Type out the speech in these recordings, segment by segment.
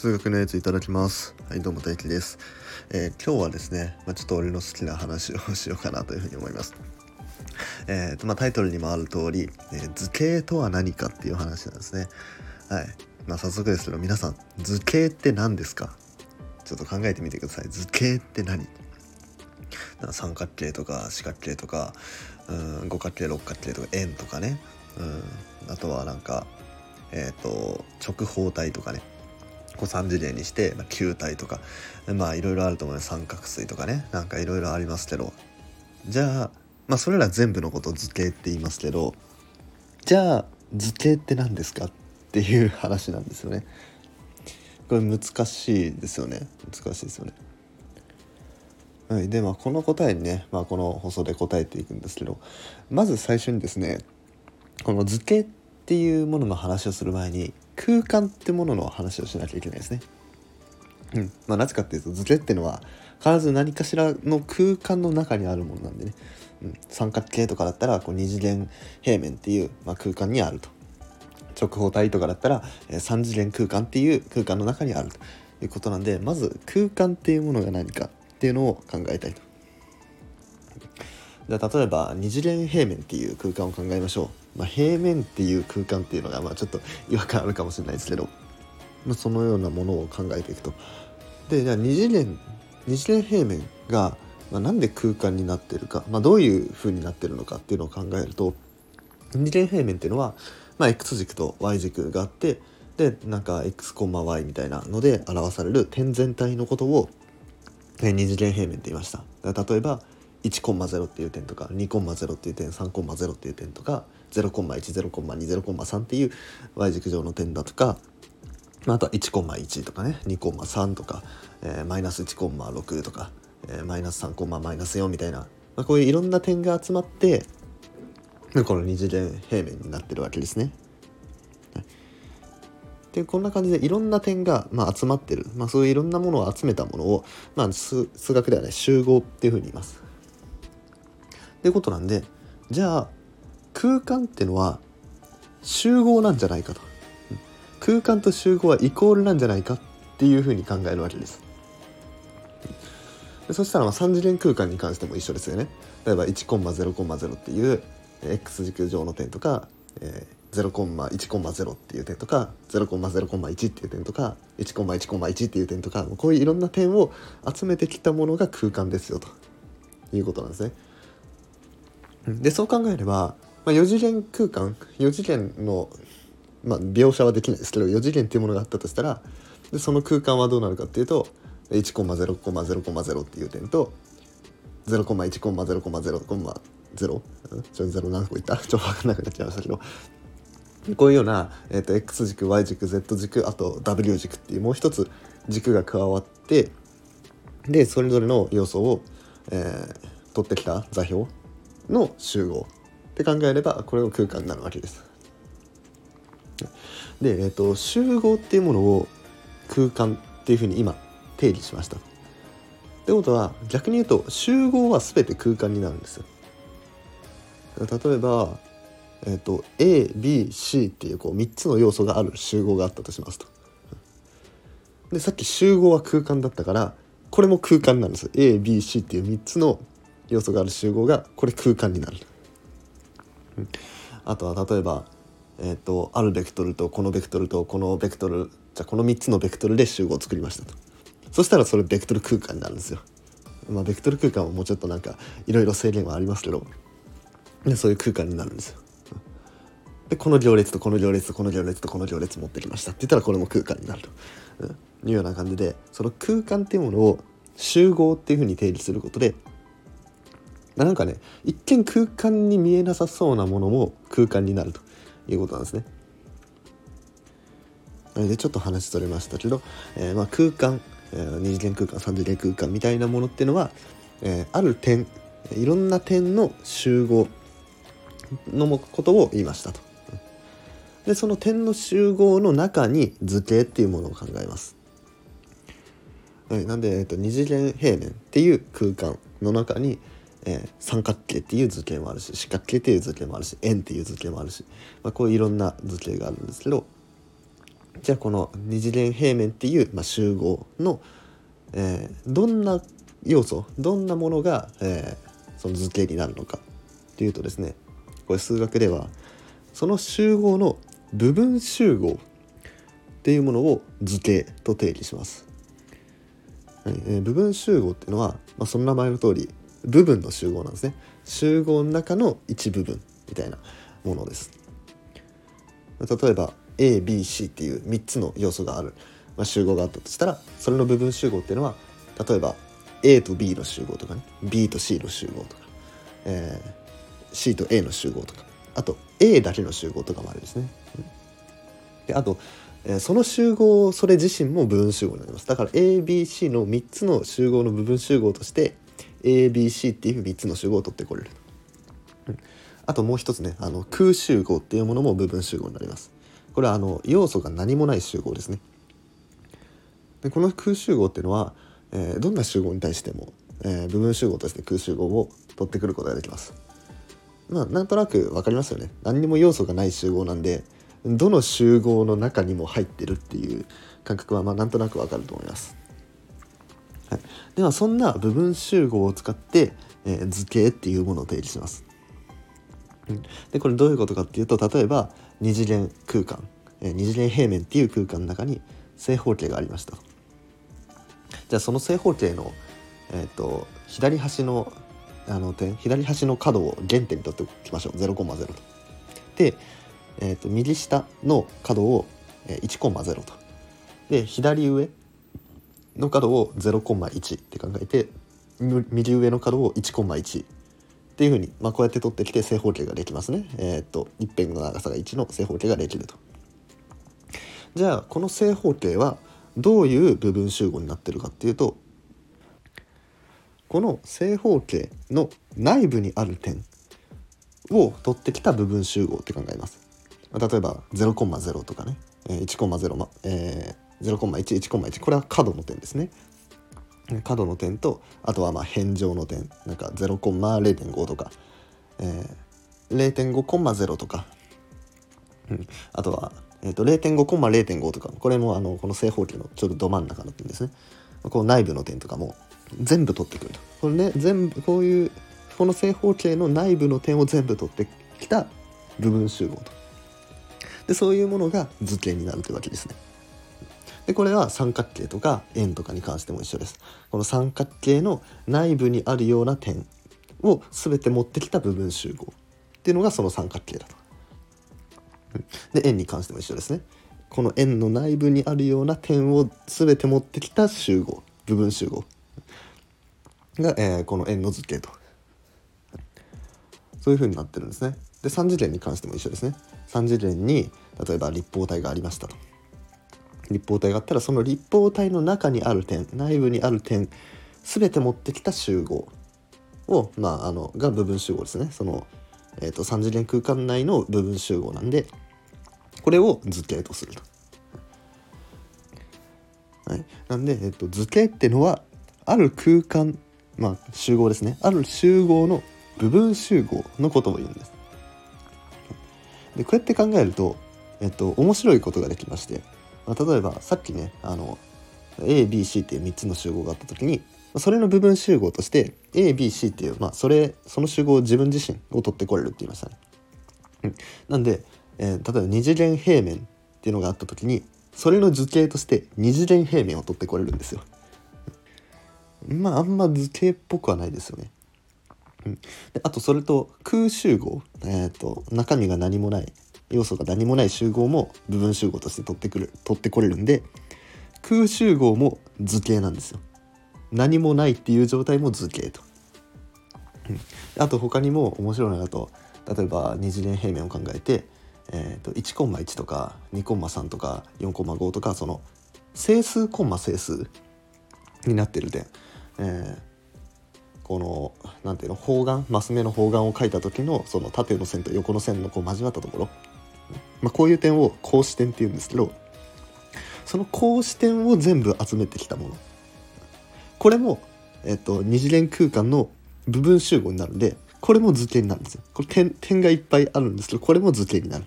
数学のやついただきます。はいどうも大輝です、えー今日はですね、まあ、ちょっと俺の好きな話をしようかなというふうに思います。えーとまあ、タイトルにもある通り、えー図形とは何かっていう話なんですね。はい。まあ早速ですけど皆さん図形って何ですか？ちょっと考えてみてください。図形って何？か三角形とか四角形とかうん五角形六角形とか円とかね。うん。あとはなんかえっ、と直方体とかね。こう3次元にして、まあ、球体とかまあいろいろあると思うよ。三角錐とかね。なんかいろいろありますけど。じゃあまあそれら全部のことを図形って言いますけどじゃあ図形って何ですかっていう話なんですよね。これ難しいですよね。難しいですよね。はい、でまあこの答えにね、まあ、この放送で答えていくんですけどまず最初にですねこの図形っていうものの話をする前に空間ってものの話をしなきゃいけないですね。うん。まあ、なぜかっていうと図形っていうのは必ず何かしらの空間の中にあるものなんでね、うん、三角形とかだったらこう二次元平面っていう、まあ、空間にあると。直方体とかだったら、えー三次元空間っていう空間の中にあると。いうことなんでまず空間っていうものが何かっていうのを考えたいと。じゃあ例えば二次元平面っていう空間を考えましょう、まあ、平面っていう空間っていうのがまあちょっと違和感あるかもしれないですけど、まあ、そのようなものを考えていくと。でじゃあ二次元二次元平面が、まあ、なんで空間になってるか、まあ、どういう風になってるのかっていうのを考えると二次元平面っていうのは、まあ、x 軸と y 軸があってでなんか x, y みたいなので表される点全体のことをえー二次元平面って言いました。例えば1,0っていう点とか2,0っていう点3,0っていう点とか0,10,2,0,3っていう y 軸上の点だとかまあとは1,1とかね2,3とか、えーマイナス1,6とか、えーマイナス3マイナス4みたいな、まあ、こういういろんな点が集まってこの二次元平面になってるわけですね。でこんな感じでいろんな点が、まあ、集まってる、まあ、そういういろんなものを集めたものを、まあ、数学ではね集合っていうふうに言います。っていうことなんでじゃあ空間ってのは集合なんじゃないかと空間と集合はイコールなんじゃないかっていうふうに考えるわけです。でそしたらまあ3次元空間に関しても一緒ですよね。例えば1,0,0っていう x 軸上の点とか、えー0,1,0っていう点とか0,0,1っていう点とか1,1,1っていう点とかこういういろんな点を集めてきたものが空間ですよということなんですね。でそう考えれば、まあ、4次元空間4次元の、まあ、描写はできないですけど4次元っていうものがあったとしたらでその空間はどうなるかっていうと1,0,0,0っていう点と0,1,0,0,0うん？ちょゼロ何個いった？ちょっと分かんなくなっちゃいましたけど。こういうような、えー、と X 軸 Y 軸 Z 軸あと W 軸っていうもう一つ軸が加わってでそれぞれの要素を、えー取ってきた座標の集合。って考えればこれが空間になるわけです。で、えー、と集合っていうものを空間っていうふうに今定義しました。ってことは逆に言うと集合は全て空間になるんですよ。例えば、えー、と ABC っていうこう3つの要素がある集合があったとしますと。でさっき集合は空間だったからこれも空間なんです ABC っていう3つの要素がある集合がこれ空間になる。あとは例えば、えー、とあるベクトルとこのベクトルとこのベクトルじゃこの3つのベクトルで集合を作りましたと。そしたらそれベクトル空間になるんですよ。まあベクトル空間はもうちょっとなんかいろいろ制限はありますけどでそういう空間になるんですよ。でこの行列とこの行列とこの行列とこの行列持ってきましたって言ったらこれも空間になると、うん、いうような感じでその空間っていうものを集合っていうふうに定義することでなんかね一見空間に見えなさそうなものも空間になるということなんですね。でちょっと話それましたけど、えーまあ、空間、えー二次元空間三次元空間みたいなものっていうのは、えーある点いろんな点の集合のことを言いましたと。でその点の集合の中に図形っていうものを考えます。はい、なんで、えっと、二次元平面っていう空間の中に、えー三角形っていう図形もあるし四角形っていう図形もあるし円っていう図形もあるし、まあ、こういろんな図形があるんですけどじゃあこの二次元平面っていう、まあ、集合の、えー、どんな要素どんなものが、えー、その図形になるのかっていうとですねこれ数学ではその集合の部分集合っていうものを図形と定義します。え、部分集合っていうのは、まあ、その名前の通り部分の集合なんですね。集合の中の一部分みたいなものです。例えば ABC っていう3つの要素がある、まあ、集合があったとしたらそれの部分集合っていうのは例えば A と B の集合とかね B と C の集合とか、えー、C と A の集合とかあと A だけの集合とかもあるんですね。であと、えー、その集合それ自身も部分集合になりますだから ABC の3つの集合の部分集合として ABC っていう3つの集合を取ってこれる、うん、あともう一つねあの空集合っていうものも部分集合になります。これはあの要素が何もない集合ですね。でこの空集合っていうのは、えー、どんな集合に対しても、えー、部分集合として空集合を取ってくることができます。まあなんとなく分かりますよね。何にも要素がない集合なんでどの集合の中にも入ってるっていう感覚はまあなんとなく分かると思います、ではそんな部分集合を使って、えー、図形っていうものを定義します。でこれどういうことかっていうと例えば二次元空間、えー、二次元平面っていう空間の中に正方形がありましたじゃあその正方形の、えーと、左端のあの点左端の角を原点にとっておきましょう0 0と。で、えーと、右下の角を1,0と。で左上の角を0,1って考えて右上の角を1,1っていうふうに、まあ、こうやって取ってきて正方形ができますね。えー、っと一辺の長さが1の正方形ができると。じゃあこの正方形はどういう部分集合になってるかっていうとこの正方形の内部にある点を取ってきた部分集合って考えます。例えば0,0とかね1,0、えー0,11,1これは角の点ですね。角の点とあとはまあ辺上の点。なんか0,0.5とか、えー、0.5,0とか、うん、あとは、えーと、0.5,0.5とか。これもあのこの正方形のちょうどど真ん中の点ですね。こう内部の点とかも全部取ってくると。これね全部こういうこの正方形の内部の点を全部取ってきた部分集合と。でそういうものが図形になるというわけですね。でこれは三角形とか円とかに関しても一緒です。この三角形の内部にあるような点を全て持ってきた部分集合っていうのがその三角形だと。で円に関しても一緒ですね。この円の内部にあるような点を全て持ってきた集合部分集合が、えー、この円の図形とそういう風になってるんですね。で3次元に関しても一緒ですね。3次元に例えば立方体がありましたと。立方体があったらその立方体の中にある点内部にある点全て持ってきた集合を、まあ、あのが部分集合ですねその、えーと、3次元空間内の部分集合なんでこれを図形とすると。はい、なんで、えーと、図形ってのはある空間まあ集合ですねある集合の部分集合のことを言うんです。でこうやって考えると、えっと、面白いことができましてまあ、例えばさっきねあの ABC っていう3つの集合があった時にそれの部分集合として ABC っていう、まあ、それその集合を自分自身を取ってこれるって言いましたね。うん、なんで、えー、例えば二次元平面っていうのがあった時にそれの図形として二次元平面を取ってこれるんですよ。まああんま図形っぽくはないですよね。うん、であとそれと空集合、えーと中身が何もない要素が何もない集合も部分集合として取ってくる取ってこれるんで空集合も図形なんですよ。何もないっていう状態も図形と、うん、あと他にも面白いのだと例えば二次元平面を考えて、えーと、1コンマ1とか2コンマ3とか4コンマ5とかその整数コンマ整数になってる点、えーこの何ていうの方眼マス目の方眼を描いた時のその縦の線と横の線のこう交わったところ。まあ、こういう点を格子点っていうんですけどその格子点を全部集めてきたもの。これも、えっと、二次元空間の部分集合になるんでこれも図形になるんですよ。これ点点がいっぱいあるんですけどこれも図形になる。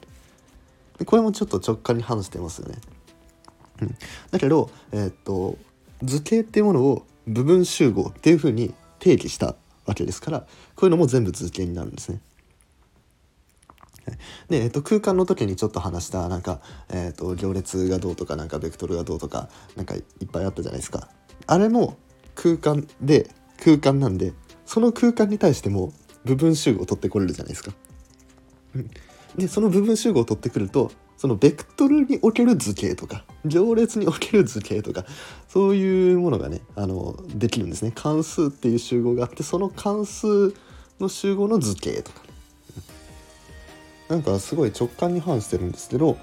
でこれもちょっと直感に反してますよね。うん、だけど、え、っと図形っていうものを部分集合っていうふうに定義したわけですからこういうのも全部図形になるんですね。で、えっと、空間の時にちょっと話したなんか、えっと、行列がどうとかなんかベクトルがどうとかなんかいっぱいあったじゃないですか。あれも空間で空間なんでその空間に対しても部分集合を取ってこれるじゃないですか。でその部分集合を取ってくるとそのベクトルにおける図形とか行列における図形とかそういうものがねあのできるんですね。関数っていう集合があってその関数の集合の図形とかなんかすごい直感に反してるんですけど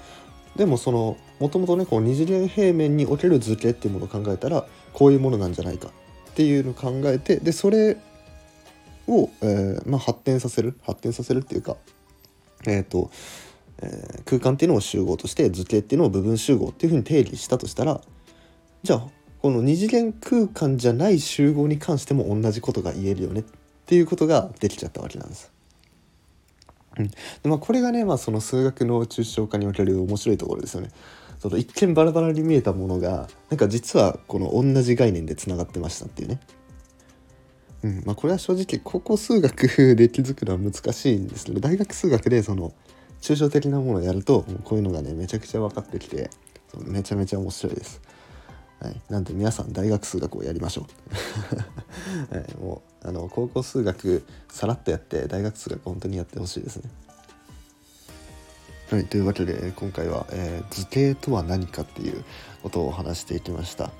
でもそのもともとねこう二次元平面における図形っていうものを考えたらこういうものなんじゃないかっていうのを考えてでそれを、えー、まあ、発展させる発展させるっていうかえっ、ー、と、えー、空間っていうのを集合として図形っていうのを部分集合っていうふうに定義したとしたらじゃあこの二次元空間じゃない集合に関しても同じことが言えるよねっていうことができちゃったわけなんです。うんでまあ、これがね、まあ、その数学の抽象化における面白いところですよね。その一見バラバラに見えたものがなんか実はこの同じ概念でつながってましたっていうね。うんまあ、これは正直高校数学で気づくのは難しいんですけど大学数学でその抽象的なものをやるとこういうのがねめちゃくちゃ分かってきてめちゃめちゃ面白いです。はい、なんで皆さん大学数学をやりましょう、はい、もうあの高校数学さらっとやって大学数学本当にやってほしいですね。はいというわけで今回は、えー、図形とは何かっていうことを話していきました。は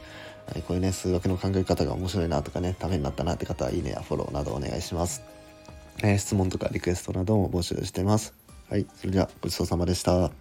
い、こういうね数学の考え方が面白いなとかねためになったなって方はいいねやフォローなどお願いします、えー、質問とかリクエストなども募集してます。はいそれではごちそうさまでした。